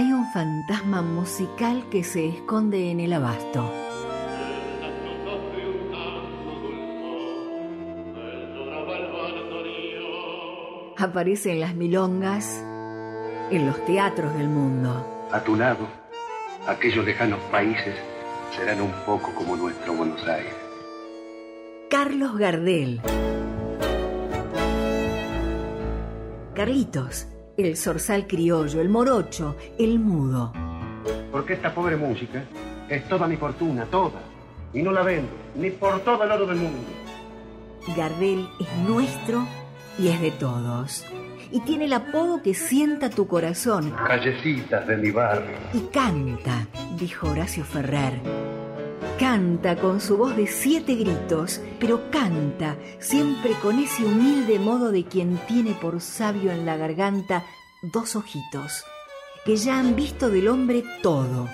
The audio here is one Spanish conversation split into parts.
Hay un fantasma musical que se esconde en el abasto. Aparece en las milongas, en los teatros del mundo. A tu lado, aquellos lejanos países serán un poco como nuestro Buenos Aires. Carlos Gardel. Carlitos, el zorzal criollo, el morocho, el mudo. Porque esta pobre música es toda mi fortuna, toda. Y no la vendo, ni por todo el oro del mundo. Gardel es nuestro y es de todos. Y tiene el apodo que sienta tu corazón. Callecitas de mi barrio. Y canta, dijo Horacio Ferrer. Canta con su voz de siete gritos, pero canta siempre con ese humilde modo de quien tiene por sabio en la garganta dos ojitos, que ya han visto del hombre todo,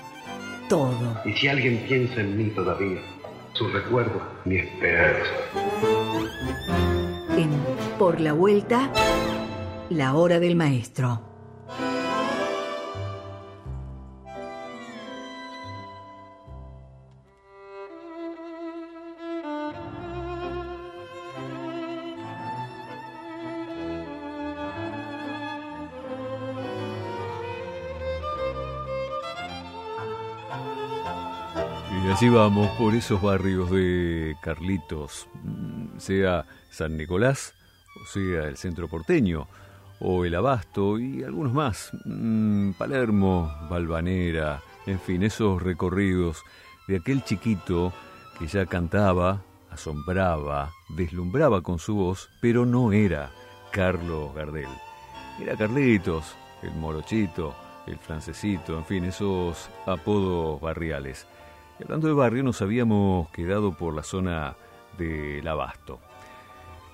todo. Y si alguien piensa en mí todavía, su recuerdo, mi esperanza. En Por la Vuelta, la hora del maestro. Y así vamos por esos barrios de Carlitos, mm, sea San Nicolás, o sea el centro porteño, o el Abasto y algunos más, mm, Palermo, Valvanera, en fin, esos recorridos de aquel chiquito que ya cantaba, asombraba, deslumbraba con su voz, pero no era Carlos Gardel. Era Carlitos, el morochito, el francesito, en fin, esos apodos barriales. Hablando de barrio, nos habíamos quedado por la zona del Abasto.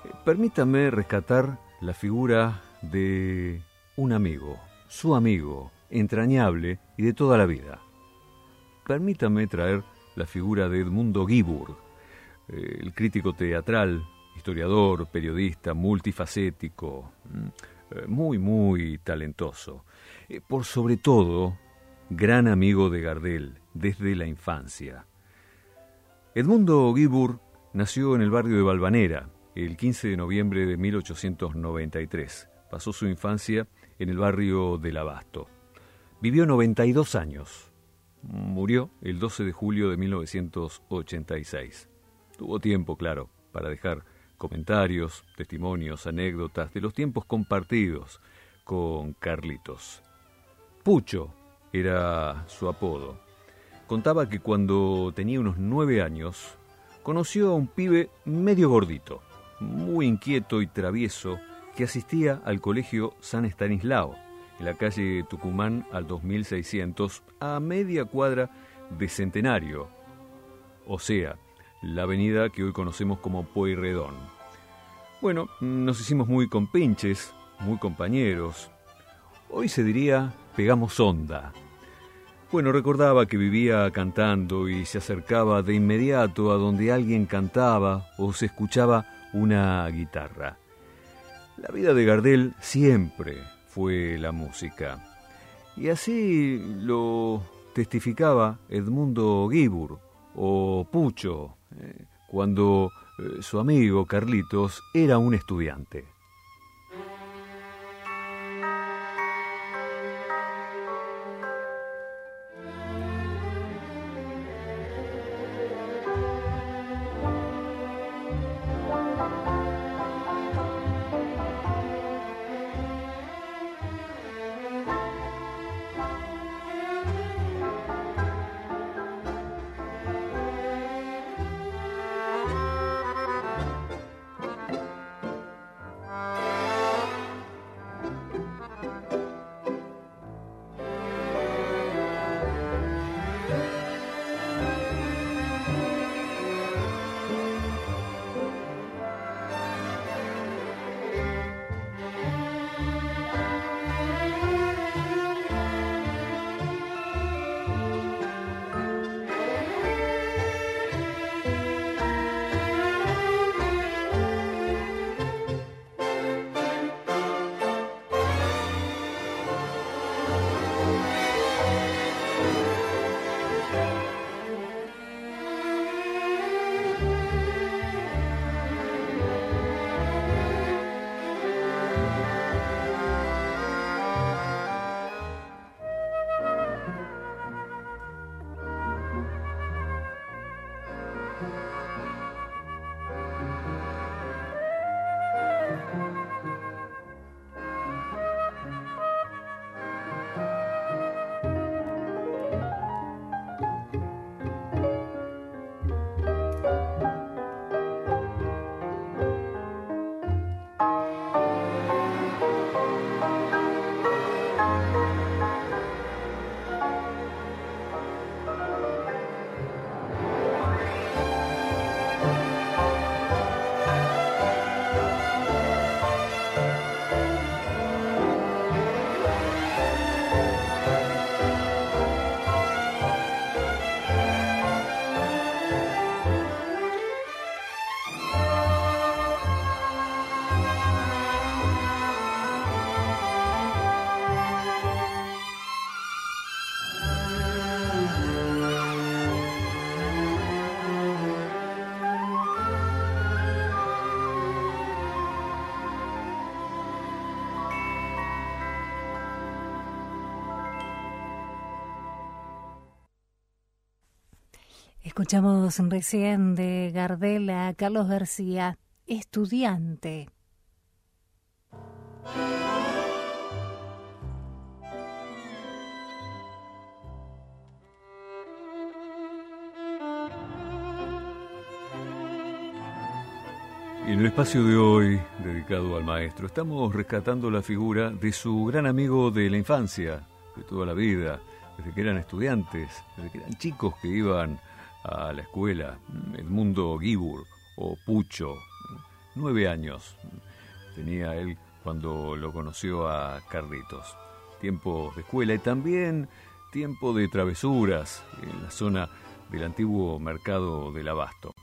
Eh, Permítame rescatar la figura de un amigo, su amigo, entrañable y de toda la vida. Permítame traer la figura de Edmundo Guiburg, eh, el crítico teatral, historiador, periodista, multifacético, mm, eh, muy, muy talentoso. Por sobre todo, gran amigo de Gardel desde la infancia. Edmundo Guiburg nació en el barrio de Valvanera el 15 de noviembre de 1893. Pasó su infancia en el barrio del Abasto. Vivió 92 años. Murió el 12 de julio de 1986. Tuvo tiempo, claro, para dejar comentarios, testimonios, anécdotas de los tiempos compartidos con Carlitos. Pucho era su apodo. Contaba que cuando tenía unos nueve años, conoció a un pibe medio gordito, muy inquieto y travieso, que asistía al colegio San Estanislao, en la calle Tucumán al 2600, a media cuadra de Centenario, o sea, la avenida que hoy conocemos como Pueyrredón. Bueno, nos hicimos muy compinches, muy compañeros. Hoy se diría pegamos onda. Bueno, recordaba que vivía cantando y se acercaba de inmediato a donde alguien cantaba o se escuchaba una guitarra. La vida de Gardel siempre fue la música. Y así lo testificaba Edmundo Guibur o Pucho, eh, cuando eh, su amigo Carlitos era un estudiante. Escuchamos recién de Gardel a Carlos García, estudiante. En el espacio de hoy, dedicado al maestro, estamos rescatando la figura de su gran amigo de la infancia, de toda la vida, desde que eran estudiantes, desde que eran chicos que iban a la escuela, Edmundo Gibur o Pucho, nueve años tenía él cuando lo conoció a Carlitos. Tiempo de escuela y también tiempo de travesuras en la zona del antiguo mercado del abasto.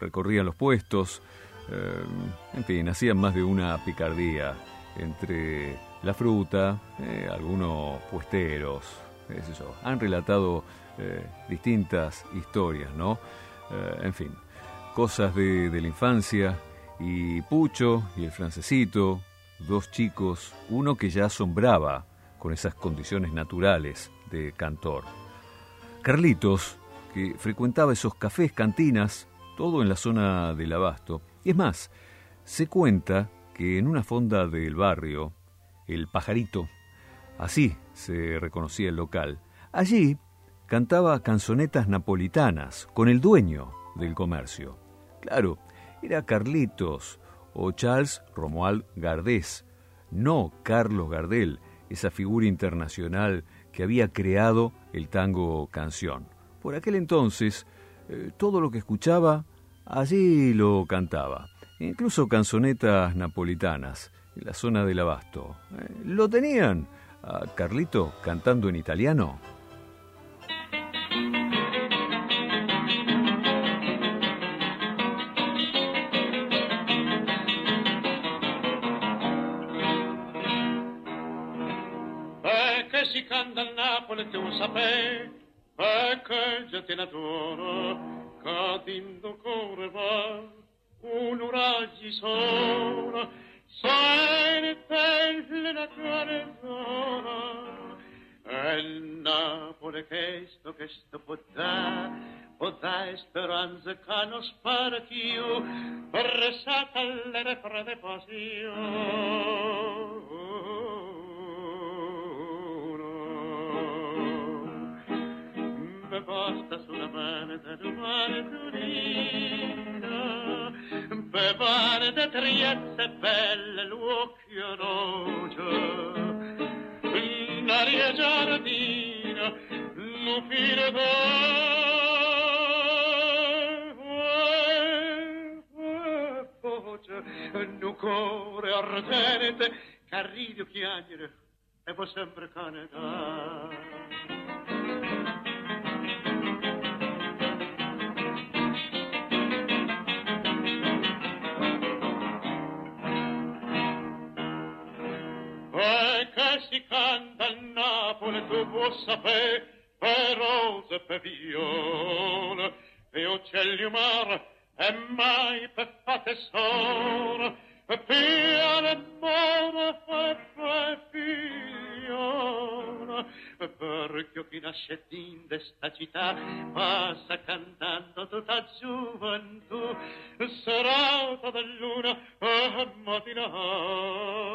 Recorrían los puestos, eh, en fin, hacían más de una picardía entre la fruta, eh, algunos puesteros, eso. Han relatado eh, distintas historias, ¿no? en fin, cosas de, de la infancia y Pucho y el francesito, dos chicos, uno que ya asombraba con esas condiciones naturales de cantor. Carlitos, que frecuentaba esos cafés, cantinas, todo en la zona del abasto, y es más, se cuenta que en una fonda del barrio, el pajarito, así se reconocía el local, allí cantaba canzonetas napolitanas con el dueño del comercio. Claro, era Carlitos o Charles Romuald Gardés, no Carlos Gardel, esa figura internacional que había creado el tango canción. Por aquel entonces, eh, todo lo que escuchaba Allí lo cantaba, incluso canzonetas napolitanas, en la zona del abasto. Eh, ¿Lo tenían? A Carlito cantando en italiano. saper Perché già te l'adoro Cadendo core va Un raggi sola Sente plena quaresora E il Napoli che sto che sto può dare Potrà speranza che non spara più Per satellere prede passione acque posta sulla parte del mare turino bevare da triezze belle l'occhio rocio l'aria giardino l'ufire voce nu core ardente carridio chiagnere e può sempre canetare si canta a Napoli tu può sapere per rose per viole e uccelli mar e mai per fate sora e piane mora e figliola perché chi nasce in questa città passa cantando tutta gioventù. Serata da e mattinata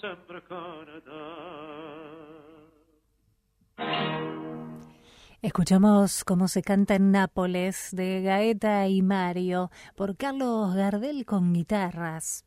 sempre. Escuchamos cómo se canta en Nápoles de Gaeta y Mario por Carlos Gardel con guitarras.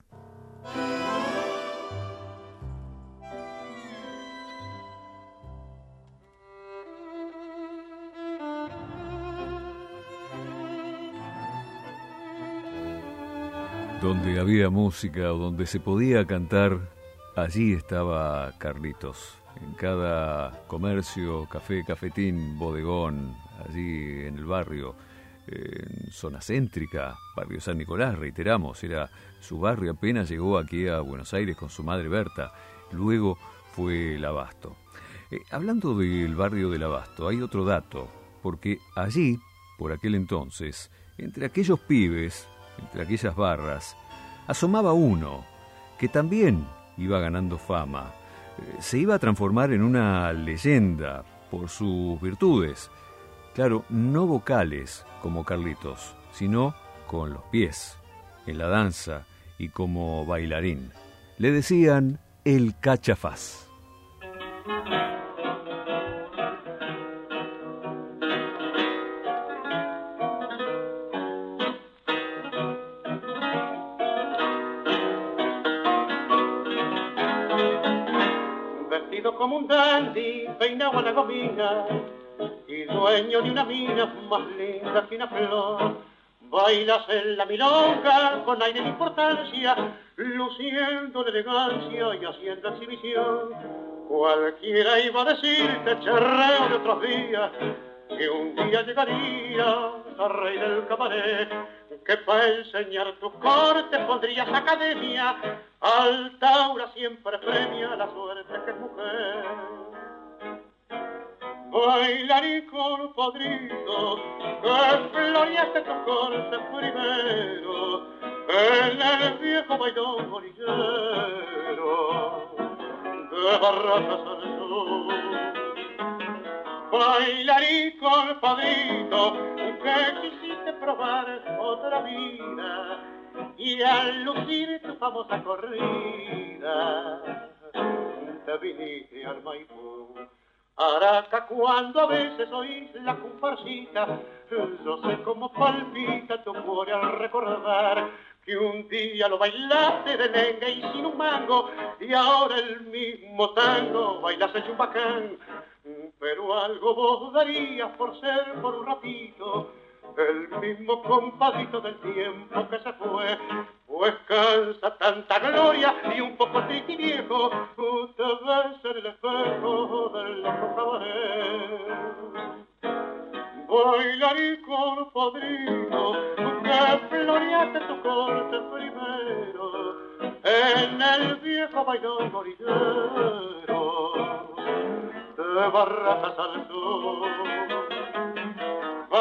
Donde había música o donde se podía cantar, allí estaba Carlitos. en cada comercio, café, cafetín, bodegón, allí en el barrio, en zona céntrica, barrio San Nicolás, reiteramos, era su barrio, apenas llegó aquí a Buenos Aires con su madre Berta, luego fue el Abasto. Eh, hablando del barrio del Abasto, hay otro dato, porque allí, por aquel entonces, entre aquellos pibes, entre aquellas barras, asomaba uno que también iba ganando fama, eh, se iba a transformar en una leyenda por sus virtudes. Claro, no vocales como Carlitos, sino con los pies, en la danza y como bailarín. Le decían el cachafaz. Como un dandy, peinado a la gomina, y dueño de una mina más linda que una flor. Bailas en la milonga con aire de importancia, luciendo de elegancia y haciendo exhibición. Cualquiera iba a decirte, charreo de otros días, que un día llegaría a rey del cabaret, que para enseñar tu corte pondrías academia, Altaura siempre premia la suerte que es mujer. Bailarí padrino, que floreaste tu corte primero, en el viejo bailón bolillero de Barracas al sur. Bailarí padrino que quisiste probar otra vida y al lucir tu famosa corrida te viniste al Maipú. Araca, cuando a veces oís la comparsita, yo sé cómo palpita tu cuore al recordar que un día lo bailaste de lenga y sin un mango, y ahora el mismo tango bailas en bacán pero algo vos darías por ser por un ratito el mismo compadito del tiempo que se fue, pues cansa tanta gloria y un poco y viejo, te ves en el espejo del otro cabaret. Bailarí con padrino, que floreaste tu corte primero, en el viejo bailón morillero de barracas al sur.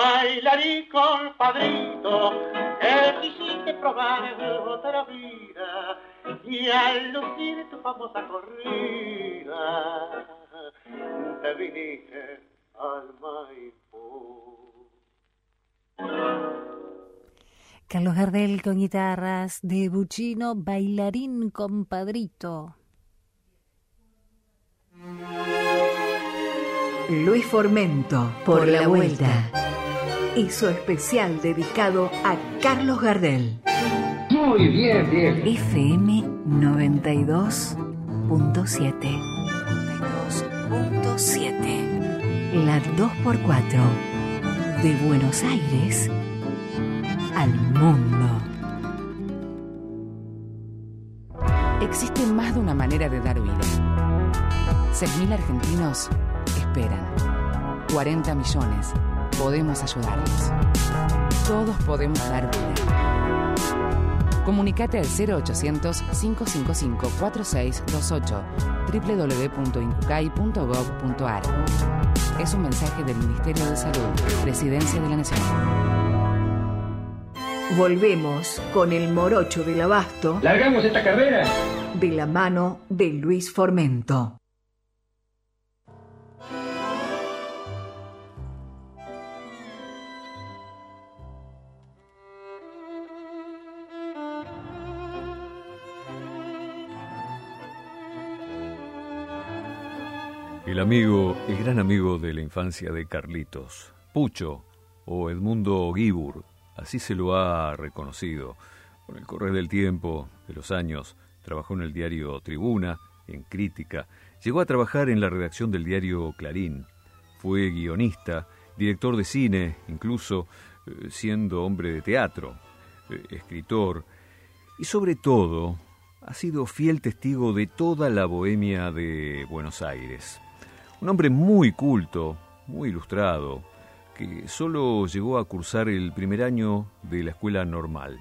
Bailarí con padrito, que quisiste probar otra vida, y al lucir tu famosa corrida, te viniste al Maipú. Carlos Gardel con guitarras, de Buchino, bailarín compadrito. Luis Formento, por la vuelta. Hizo especial dedicado a Carlos Gardel. Muy bien, bien. FM 92.7. 92.7. La 2x4. De Buenos Aires al mundo. Existe más de una manera de dar vida. 6.000 argentinos esperan. 40 millones. Podemos ayudarlos. Todos podemos dar vida. Comunicate al 0800-555-4628 www.incucay.gov.ar Es un mensaje del Ministerio de Salud, Presidencia de la Nación. Volvemos con el morocho del abasto. ¿Largamos esta carrera? De la mano de Luis Formento. Amigo, el gran amigo de la infancia de Carlitos, Pucho o Edmundo Gibur, así se lo ha reconocido. Con el correr del tiempo, de los años, trabajó en el diario Tribuna, en crítica, llegó a trabajar en la redacción del diario Clarín, fue guionista, director de cine, incluso eh, siendo hombre de teatro, eh, escritor y sobre todo ha sido fiel testigo de toda la bohemia de Buenos Aires. Un hombre muy culto, muy ilustrado, que solo llegó a cursar el primer año de la escuela normal.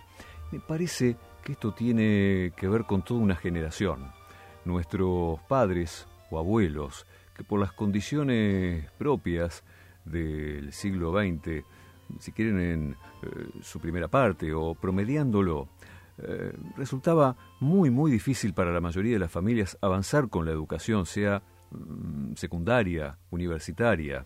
Me parece que esto tiene que ver con toda una generación. Nuestros padres o abuelos, que por las condiciones propias del siglo XX, si quieren en eh, su primera parte o promediándolo, eh, resultaba muy muy difícil para la mayoría de las familias avanzar con la educación, sea secundaria, universitaria.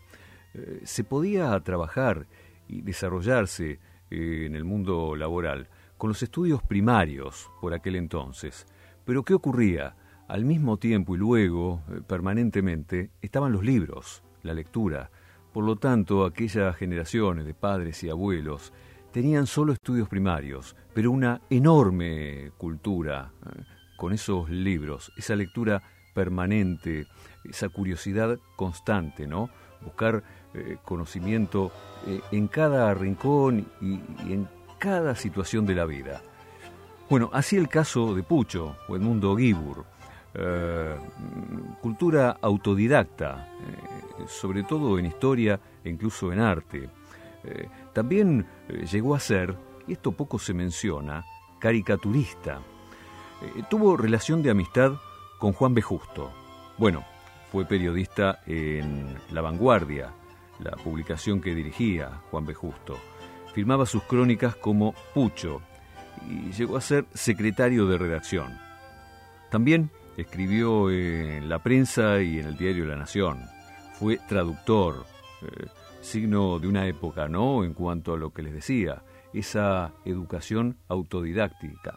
Eh, se podía trabajar y desarrollarse en el mundo laboral con los estudios primarios por aquel entonces. Pero ¿qué ocurría? Al mismo tiempo y luego, permanentemente, estaban los libros, la lectura, por lo tanto, aquellas generaciones de padres y abuelos tenían solo estudios primarios, pero una enorme cultura eh, con esos libros, esa lectura permanente, esa curiosidad constante, ¿no? Buscar eh, conocimiento eh, en cada rincón y, en cada situación de la vida. Bueno, así el caso de Pucho o Edmundo Gibur, cultura autodidacta, sobre todo en historia e incluso en arte. Eh, también eh, llegó a ser, y esto poco se menciona, caricaturista. Eh, tuvo relación de amistad con Juan B. Justo. Bueno, fue periodista en La Vanguardia, la publicación que dirigía Juan B. Justo. Firmaba sus crónicas como Pucho y llegó a ser secretario de redacción. También escribió en la prensa y en el diario La Nación fue traductor, eh, signo de una época, ¿no? En cuanto a lo que les decía, esa educación autodidáctica,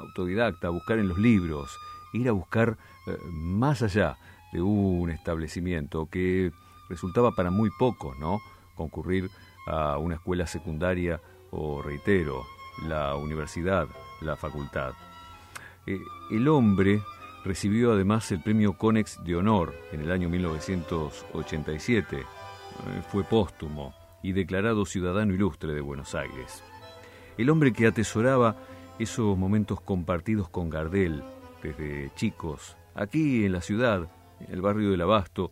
autodidacta, buscar en los libros, ir a buscar eh, más allá de un establecimiento que resultaba para muy poco, ¿no? Concurrir a una escuela secundaria o, reitero, la universidad, la facultad. Eh, el hombre Recibió además el premio Conex de Honor en el año 1987. Eh, fue póstumo y declarado ciudadano ilustre de Buenos Aires. El hombre que atesoraba esos momentos compartidos con Gardel desde chicos, aquí en la ciudad, en el barrio del Abasto,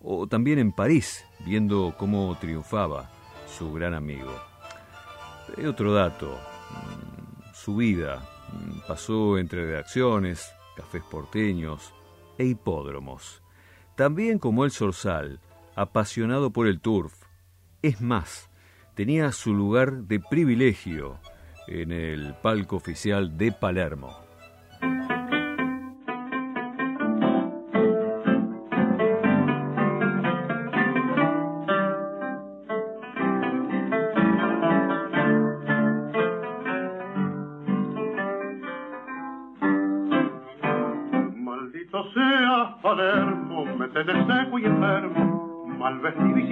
o también en París, viendo cómo triunfaba su gran amigo. Hay otro dato, mm, su vida mm, pasó entre redacciones, cafés porteños e hipódromos. También como el Sorsal, apasionado por el turf. Es más, tenía su lugar de privilegio en el palco oficial de Palermo.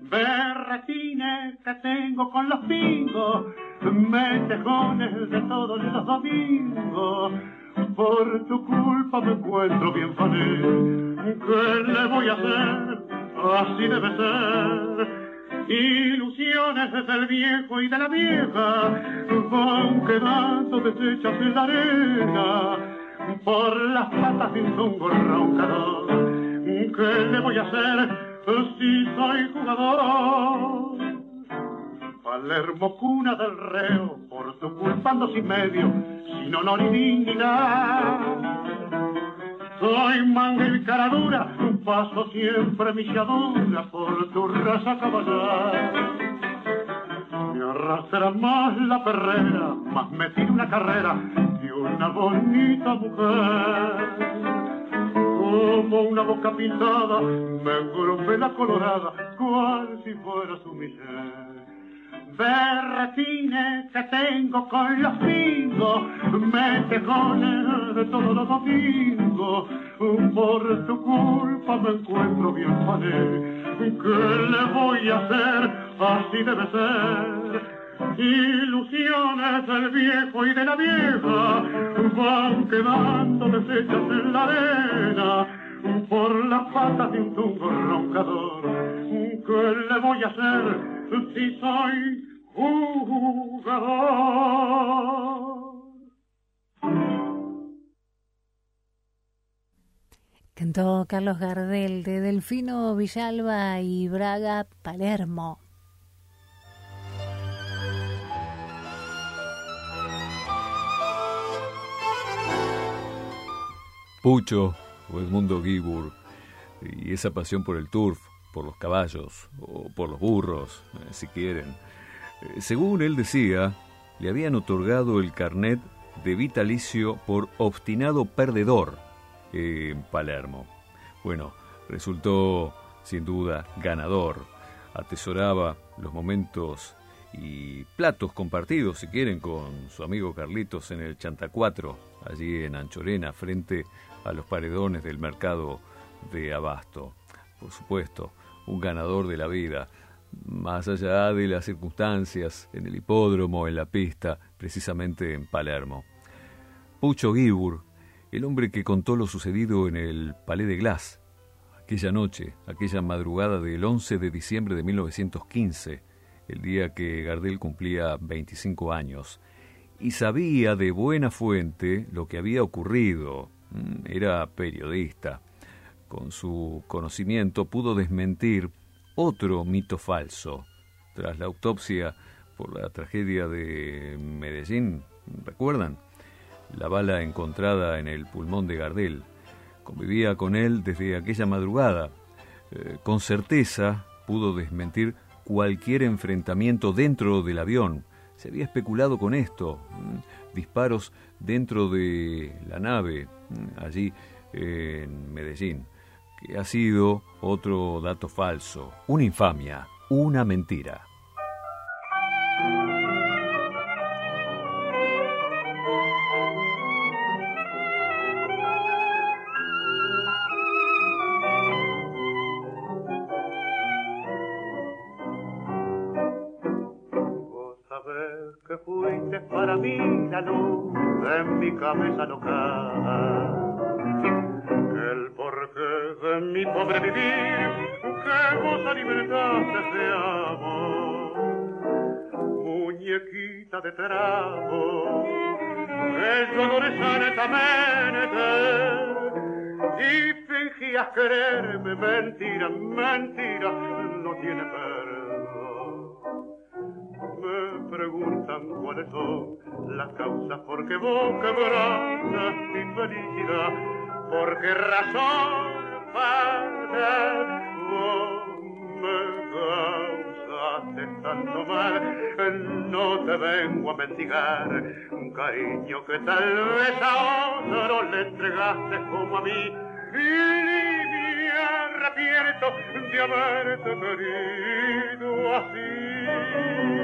Berretines que tengo con los pingos, metejones de todos los domingos. Por tu culpa me encuentro bien feliz. ¿Qué le voy a hacer? Así debe ser Ilusiones desde el viejo y de la vieja van quedando deshechas en la arena por las patas de un roncador. ¿Qué le voy a hacer si soy jugador? Palermo, cuna del reo, por tu culpa ando sin medio, sin honor ni dignidad. Soy manga y cara dura, paso siempre milladura por tu raza caballar. Me arrastra más la perrera, más me tira una carrera que una bonita mujer. Como una boca pintada, me engrupe la colorada, cual si fuera su mujer. berretines que tengo con los pingos, metejones de todos los domingos, por tu culpa me encuentro bien pané. ¿Qué le voy a hacer? Así debe ser. Ilusiones del viejo y de la vieja van quedando deshechas en la arena por las patas de un tungo roncador. ¿Qué le voy a hacer si soy jugador? Cantó Carlos Gardel de Delfino Villalba y Braga Palermo. Pucho o Edmundo Gibur y esa pasión por el turf, por los caballos o por los burros, eh, si quieren. Eh, según él decía, le habían otorgado el carnet de vitalicio por obstinado perdedor en Palermo. Bueno, resultó sin duda ganador. Atesoraba los momentos y platos compartidos, si quieren, con su amigo Carlitos en el Chanta 4, allí en Anchorena, frente a los paredones del mercado de Abasto. Por supuesto, un ganador de la vida, más allá de las circunstancias, en el hipódromo, en la pista, precisamente en Palermo. Pucho Gibur, el hombre que contó lo sucedido en el Palais de Glass, aquella noche, aquella madrugada del 11 de diciembre de 1915, el día que Gardel cumplía 25 años, y sabía de buena fuente lo que había ocurrido, era periodista. Con su conocimiento pudo desmentir otro mito falso. Tras la autopsia por la tragedia de Medellín, ¿recuerdan? La bala encontrada en el pulmón de Gardel. Convivía con él desde aquella madrugada. Eh, con certeza pudo desmentir cualquier enfrentamiento dentro del avión. Se había especulado con esto. Mm, disparos dentro de la nave, mm, allí en Medellín, que ha sido otro dato falso, una infamia, una mentira. Cabeza loca. El porqué de mi pobre vivir, que goza libertad deseamos. Muñequita de trapo, yo adoré sanetamente, y fingías quererme, mentira, mentira, no tiene perdón. Preguntan cuáles son las causas por qué vos quebrantas mi felicidad, por qué razón para vos me causaste tanto mal, no te vengo a mendigar un cariño que tal vez a otro le entregaste como a mí, y me arrepiento de haberte querido así.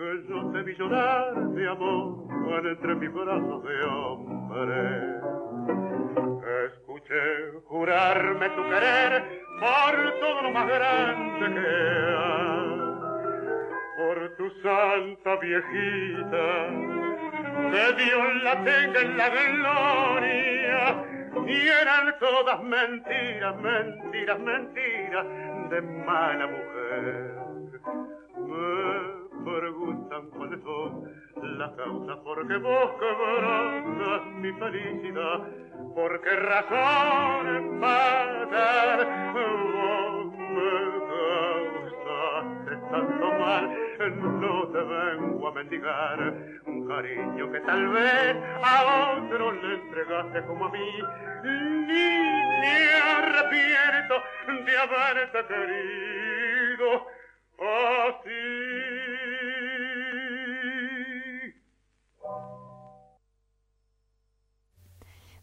que yo te vi llorar de amor entre mis brazos de hombre. Escuché jurarme tu querer por todo lo más grande que hay, por tu santa viejita, que Dios la tenga en la gloria, y eran todas mentiras, mentiras, mentiras de mala mujer. Preguntan cuáles son las causas por qué vos quebrantas mi felicidad, por qué razón matar vos me tanto mal, no te vengo a mendigar un cariño que tal vez a otro le entregaste como a mí, ni me arrepiento de haberte querido así.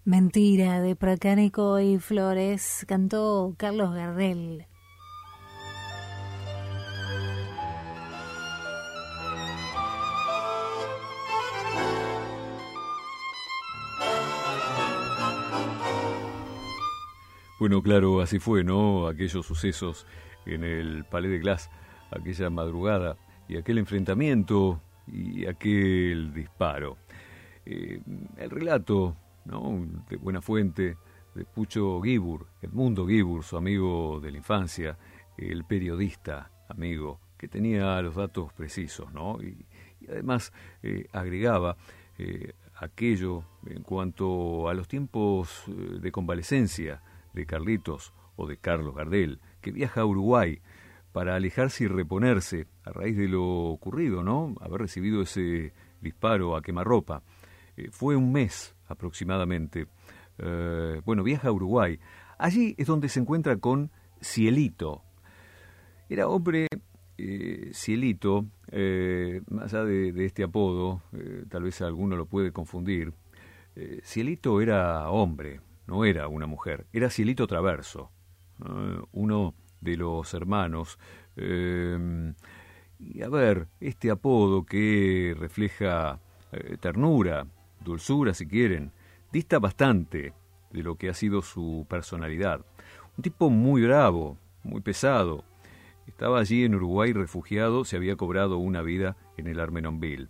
Mentira de Pracánico y Flores cantó Carlos Gardel. Bueno, claro, así fue, ¿no? Aquellos sucesos en el Palais de Glass, aquella madrugada y aquel enfrentamiento y aquel disparo. Eh, el relato de buena fuente, de Pucho Gibur, Edmundo Gibur, su amigo de la infancia, el periodista amigo, que tenía los datos precisos, ¿no? Y, además eh, agregaba eh, aquello en cuanto a los tiempos de convalecencia de Carlitos o de Carlos Gardel, que viaja a Uruguay para alejarse y reponerse a raíz de lo ocurrido, ¿no? Haber recibido ese disparo a quemarropa. fue un mes aproximadamente. Eh, bueno, viaja a Uruguay. Allí es donde se encuentra con Cielito. Era hombre, eh, Cielito, eh, más allá de, este apodo, tal vez alguno lo puede confundir. Cielito era hombre, no era una mujer, era Cielito Traverso, uno de los hermanos. y a ver, este apodo que refleja ternura, dulzura si quieren, dista bastante de lo que ha sido su personalidad. Un tipo muy bravo, muy pesado. Estaba allí en Uruguay refugiado, se había cobrado una vida en el Armenonville.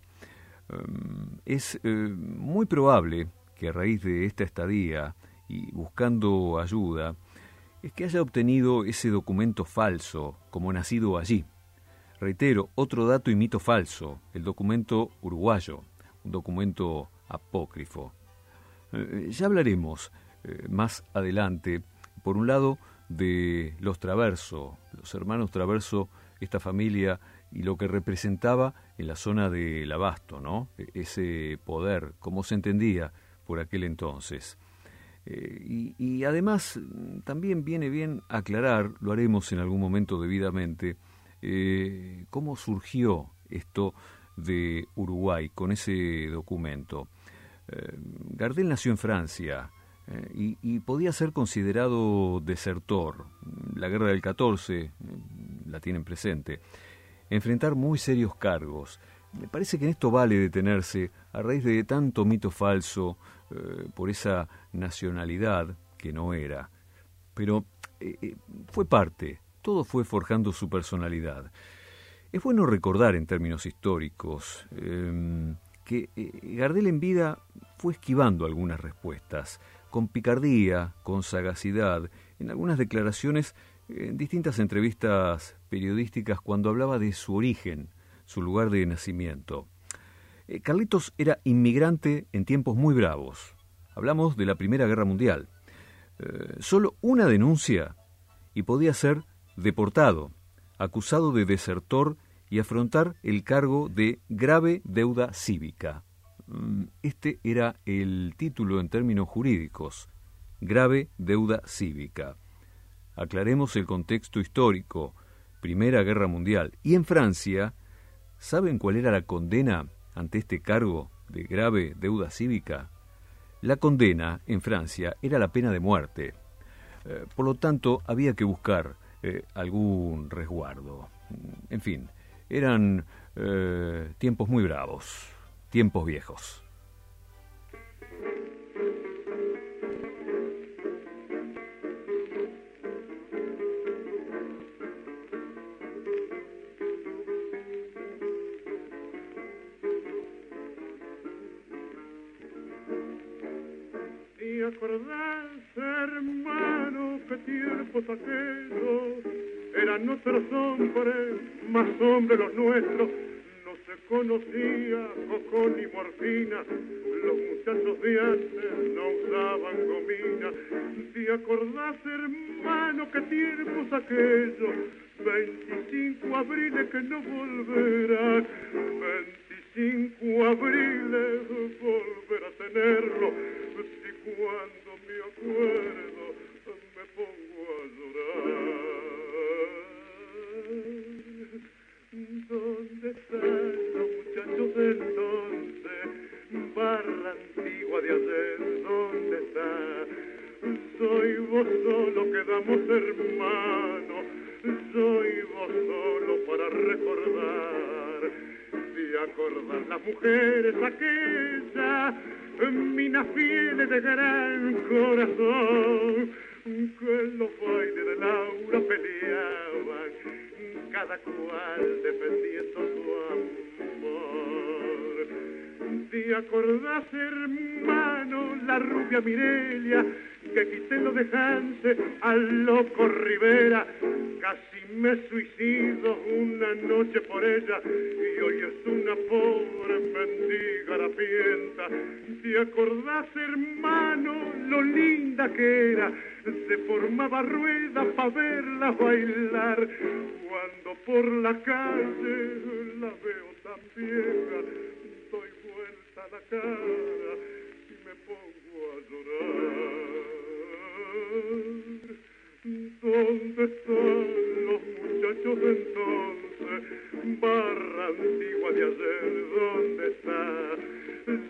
Es eh, muy probable que a raíz de esta estadía y buscando ayuda, es que haya obtenido ese documento falso como nacido allí. Reitero, otro dato y mito falso, el documento uruguayo, un documento apócrifo. Eh, ya hablaremos eh, más adelante, por un lado, de los Traverso, los hermanos Traverso, esta familia y lo que representaba en la zona del abasto, ¿no? E, ese poder, como se entendía por aquel entonces. Eh, y, además también viene bien aclarar, lo haremos en algún momento debidamente, cómo surgió esto de Uruguay con ese documento. Eh, Gardel nació en Francia eh, y, podía ser considerado desertor. La guerra del 14 eh, la tienen presente. Enfrentar muy serios cargos. Me parece que en esto vale detenerse a raíz de tanto mito falso por esa nacionalidad que no era. Pero fue parte, todo fue forjando su personalidad. Es bueno recordar en términos históricos em, que eh, Gardel en vida fue esquivando algunas respuestas, con picardía, con sagacidad, en algunas declaraciones, en distintas entrevistas periodísticas cuando hablaba de su origen, su lugar de nacimiento. Eh, Carlitos era inmigrante en tiempos muy bravos. Hablamos de la Primera Guerra Mundial. Eh, solo una denuncia y podía ser deportado acusado de desertor y afrontar el cargo de grave deuda cívica. Mm, este era el título en términos jurídicos, grave deuda cívica. Aclaremos el contexto histórico, Primera Guerra Mundial. Y en Francia, ¿saben cuál era la condena ante este cargo de grave deuda cívica? La condena en Francia era la pena de muerte. Eh, por lo tanto, había que buscar eh, algún resguardo. En fin, eran eh, tiempos muy bravos, tiempos viejos. Que tiempos aquellos eran nuestros hombres, más hombres los nuestros. No se conocía coco ni morfina, los muchachos de antes no usaban gomina. ¿Te acordás, hermano, que tiempos aquellos? 25 abriles que no volverán, 25 abriles volver a tenerlo, si cuando me acuerdo ¿Dónde están los muchachos de entonces? Barra antigua de ayer, ¿dónde están? quedamos hermanos, soy vos solo para recordar. Si acordar las mujeres aquellas, minas fieles de gran corazón, que en los de Laura peleaban, cada cual defendiendo su amor. ¿Te acordás, hermano, la rubia Mirelia, que quité lo dejante al loco Rivera? Casi me suicido una noche por ella y hoy es una pobre mendiga harapienta. ¿Te acordás, hermano, lo linda que era? Se formaba rueda para verla bailar. Cuando por la calle la veo tan vieja, doy vuelta la cara y me pongo a llorar. ¿Dónde están los muchachos de entonces? Barra antigua de ayer, ¿dónde está?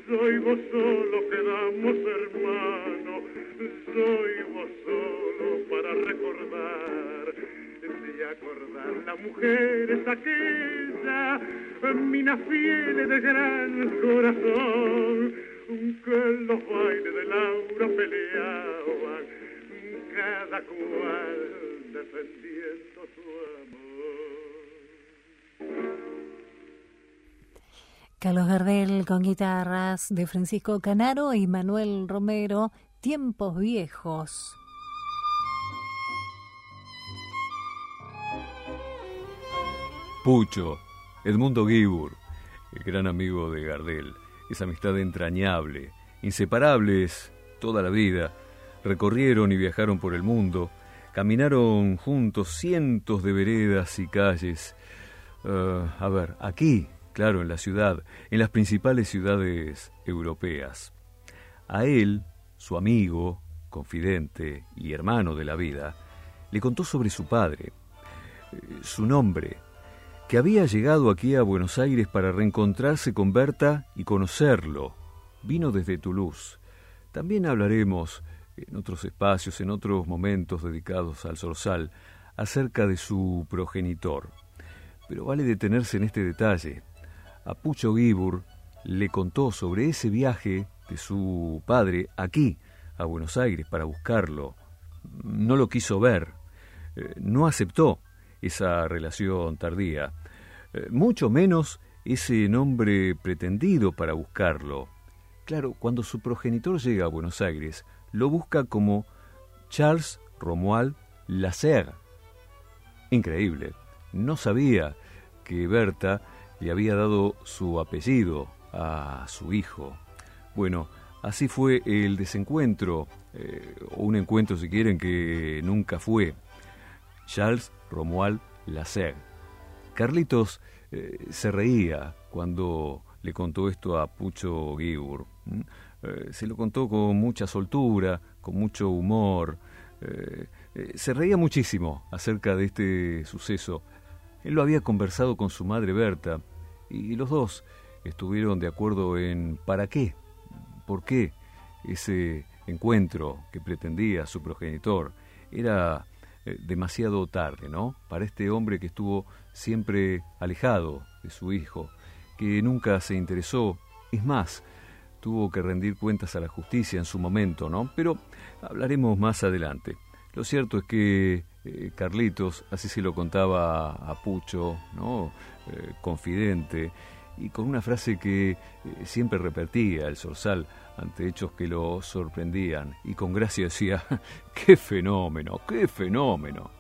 Soy vos solo, quedamos hermanos, soy vos solo para recordar, de acordar las mujeres aquella, minas fieles de gran corazón, que en los bailes de Laura peleaban, cada cual defendiendo su amor. Carlos Gardel con guitarras de Francisco Canaro y Manuel Romero, Tiempos Viejos. Pucho, Edmundo Guibur, el gran amigo de Gardel, esa amistad entrañable, inseparables toda la vida, recorrieron y viajaron por el mundo, caminaron juntos cientos de veredas y calles. Uh, a ver, aquí, claro, en la ciudad, en las principales ciudades europeas. A él, su amigo, confidente y hermano de la vida, le contó sobre su padre, eh, su nombre, que había llegado aquí a Buenos Aires para reencontrarse con Berta y conocerlo. Vino desde Toulouse. También hablaremos en otros espacios, en otros momentos dedicados al Sorsal, acerca de su progenitor. Pero vale detenerse en este detalle. A Pucho Gibur le contó sobre ese viaje de su padre aquí, a Buenos Aires, para buscarlo. No lo quiso ver, eh, no aceptó esa relación tardía, eh, mucho menos ese nombre pretendido para buscarlo. Claro, cuando su progenitor llega a Buenos Aires, lo busca como Charles Romuald Lasserre. Increíble, no sabía que Berta le había dado su apellido a su hijo. Bueno, así fue el desencuentro, eh, un encuentro si quieren que nunca fue. Charles Romuald Lasserre. Carlitos eh, se reía cuando le contó esto a Pucho Gibur. Eh, se lo contó con mucha soltura, con mucho humor. Eh, eh, se reía muchísimo acerca de este suceso. Él lo había conversado con su madre Berta y los dos estuvieron de acuerdo en para qué, por qué ese encuentro que pretendía su progenitor era demasiado tarde, ¿no? Para este hombre que estuvo siempre alejado de su hijo, que nunca se interesó, es más, tuvo que rendir cuentas a la justicia en su momento, ¿no? Pero hablaremos más adelante. Lo cierto es que eh, Carlitos, así se lo contaba a Pucho, ¿no? Eh, confidente, y con una frase que eh, siempre repetía el Sorsal ante hechos que lo sorprendían, y con gracia decía, ¡qué fenómeno, qué fenómeno!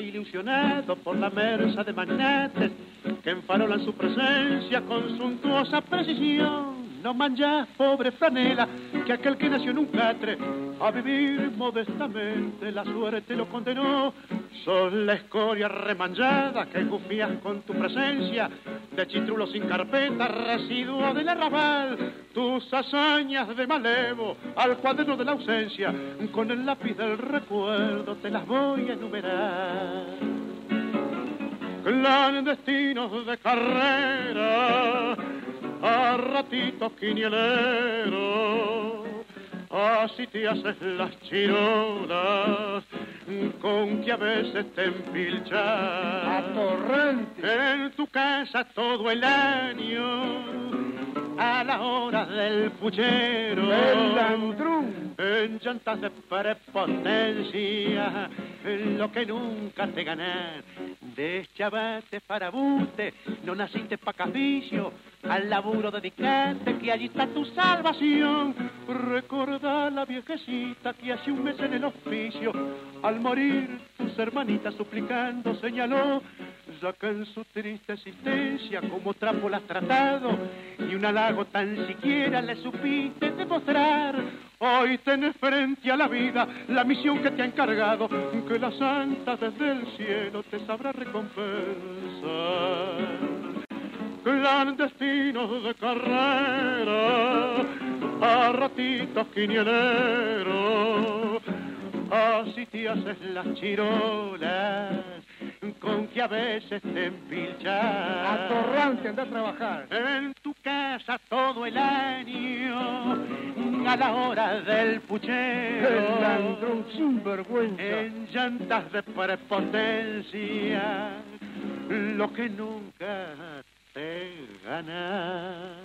Ilusionado por la merza de magnates que enfarolan su presencia con suntuosa precisión. No manjas, pobre franela, que aquel que nació en un catre a vivir modestamente la suerte lo condenó. Sos la escoria remanchada que gufías con tu presencia, de chitrulo sin carpeta, residuo del arrabal, tus hazañas de malevo al cuaderno de la ausencia, con el lápiz del recuerdo te las voy a enumerar. Clandestinos de carrera, a ratitos quinieleros, así te haces las chirolas con que a veces te empilchas. Atorrante. En tu casa todo el año, a la hora del puchero. El landrún. En llantas de prepotencia, lo que nunca te ganas. Deschavate para buste, no naciste pa' capricio, al laburo dedicate que allí está tu salvación. Recordá la viejecita que hace un mes en el oficio, al morir tus hermanitas suplicando señaló, ya que en su triste existencia como trapo la has tratado, y un halago tan siquiera le supiste demostrar. Hoy tenés frente a la vida la misión que te ha encargado, que la santa desde el cielo te sabrá recompensar clandestinos de carrera, a ratitos quinieleros, así te haces las chirolas, con que a veces te empilchas. Atorrante, anda a trabajar. En tu casa todo el año, a la hora del puchero. El landrón sin vergüenza. En llantas de prepotencia, lo que nunca te gana.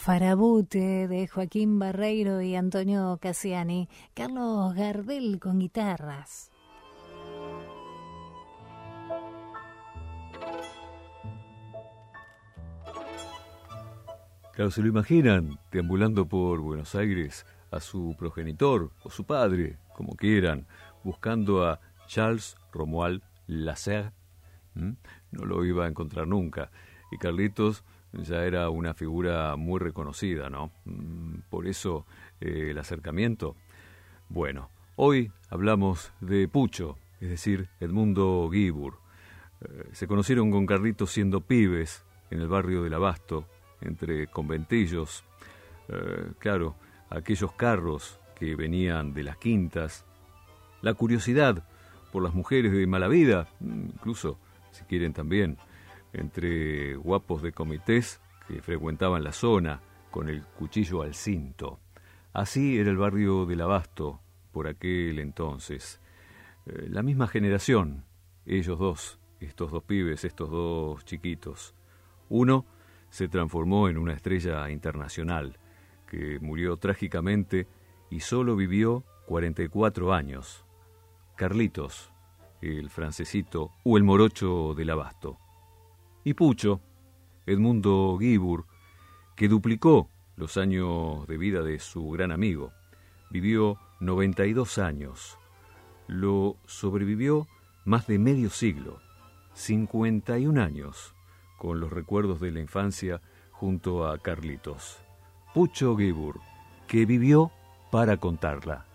Farabute de Joaquín Barreiro y Antonio Cassiani, Carlos Gardel con guitarras. Claro, se lo imaginan deambulando por Buenos Aires a su progenitor o su padre, como quieran, buscando a Charles Romuald Lasser. No lo iba a encontrar nunca. Y Carlitos ya era una figura muy reconocida, ¿no? Mm, Por eso eh, el acercamiento. Bueno, hoy hablamos de Pucho, es decir, Edmundo Guibur. Eh, se conocieron con Carlitos siendo pibes en el barrio del Abasto, entre conventillos. Eh, claro, aquellos carros que venían de las quintas. La curiosidad por las mujeres de mala vida, mm, incluso, si quieren también, entre guapos de comités que frecuentaban la zona con el cuchillo al cinto. Así era el barrio del Abasto por aquel entonces. Eh, la misma generación, ellos dos, estos dos pibes, estos dos chiquitos. Uno se transformó en una estrella internacional que murió trágicamente y solo vivió 44 años. Carlitos, el francesito o el morocho del abasto. Y Pucho, Edmundo Guibur, que duplicó los años de vida de su gran amigo. Vivió 92 años. Lo sobrevivió más de medio siglo, 51 años, con los recuerdos de la infancia junto a Carlitos. Pucho Guibur, que vivió para contarla.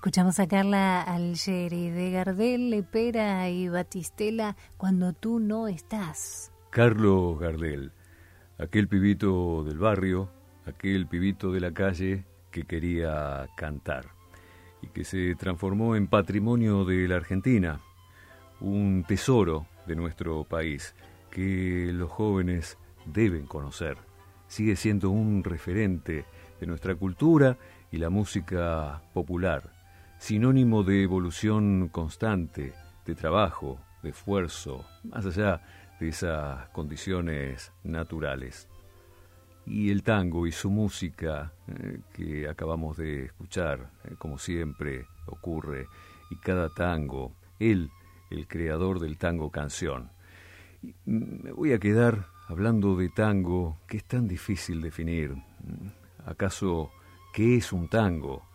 Escuchamos a Carla Algeri de Gardel, Lepera y Batistela cuando tú no estás. Carlos Gardel, aquel pibito del barrio, aquel pibito de la calle que quería cantar y que se transformó en patrimonio de la Argentina, un tesoro de nuestro país que los jóvenes deben conocer. Sigue siendo un referente de nuestra cultura y la música popular sinónimo de evolución constante, de trabajo, de esfuerzo, más allá de esas condiciones naturales. Y el tango y su música eh, que acabamos de escuchar, eh, como siempre ocurre, y cada tango, él, el creador del tango canción. Mm, me voy a quedar hablando de tango que es tan difícil definir. ¿Acaso qué es un tango?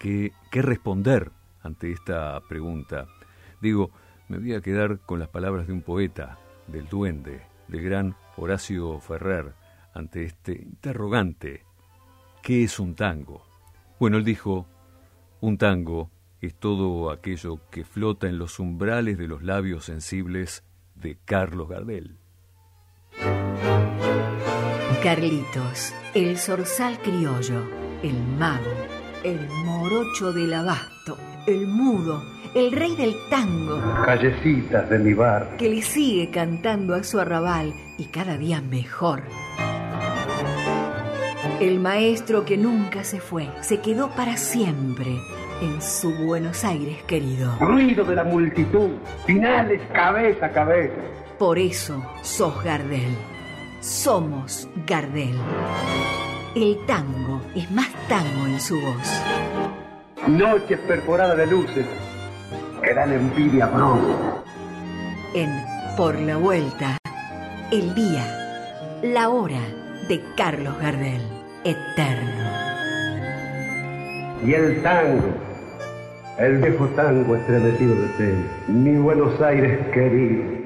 Qué, responder ante esta pregunta. Digo, me voy a quedar con las palabras de un poeta, del duende, del gran Horacio Ferrer, ante este interrogante, ¿qué es un tango? Bueno, él dijo, un tango es todo aquello que flota en los umbrales de los labios sensibles de Carlos Gardel. Carlitos, el zorzal criollo, el mago el morocho del abasto, el mudo, el rey del tango. Callecitas de mi bar. Que le sigue cantando a su arrabal y cada día mejor. El maestro que nunca se fue, se quedó para siempre en su Buenos Aires querido. Ruido de la multitud, finales cabeza a cabeza. Por eso sos Gardel. Somos Gardel. El tango es más tango en su voz. Noches perforadas de luces que dan envidia pronto. En Por la Vuelta, el día, la hora de Carlos Gardel, eterno. Y el tango, el viejo tango estremecido de fe, mi Buenos Aires querido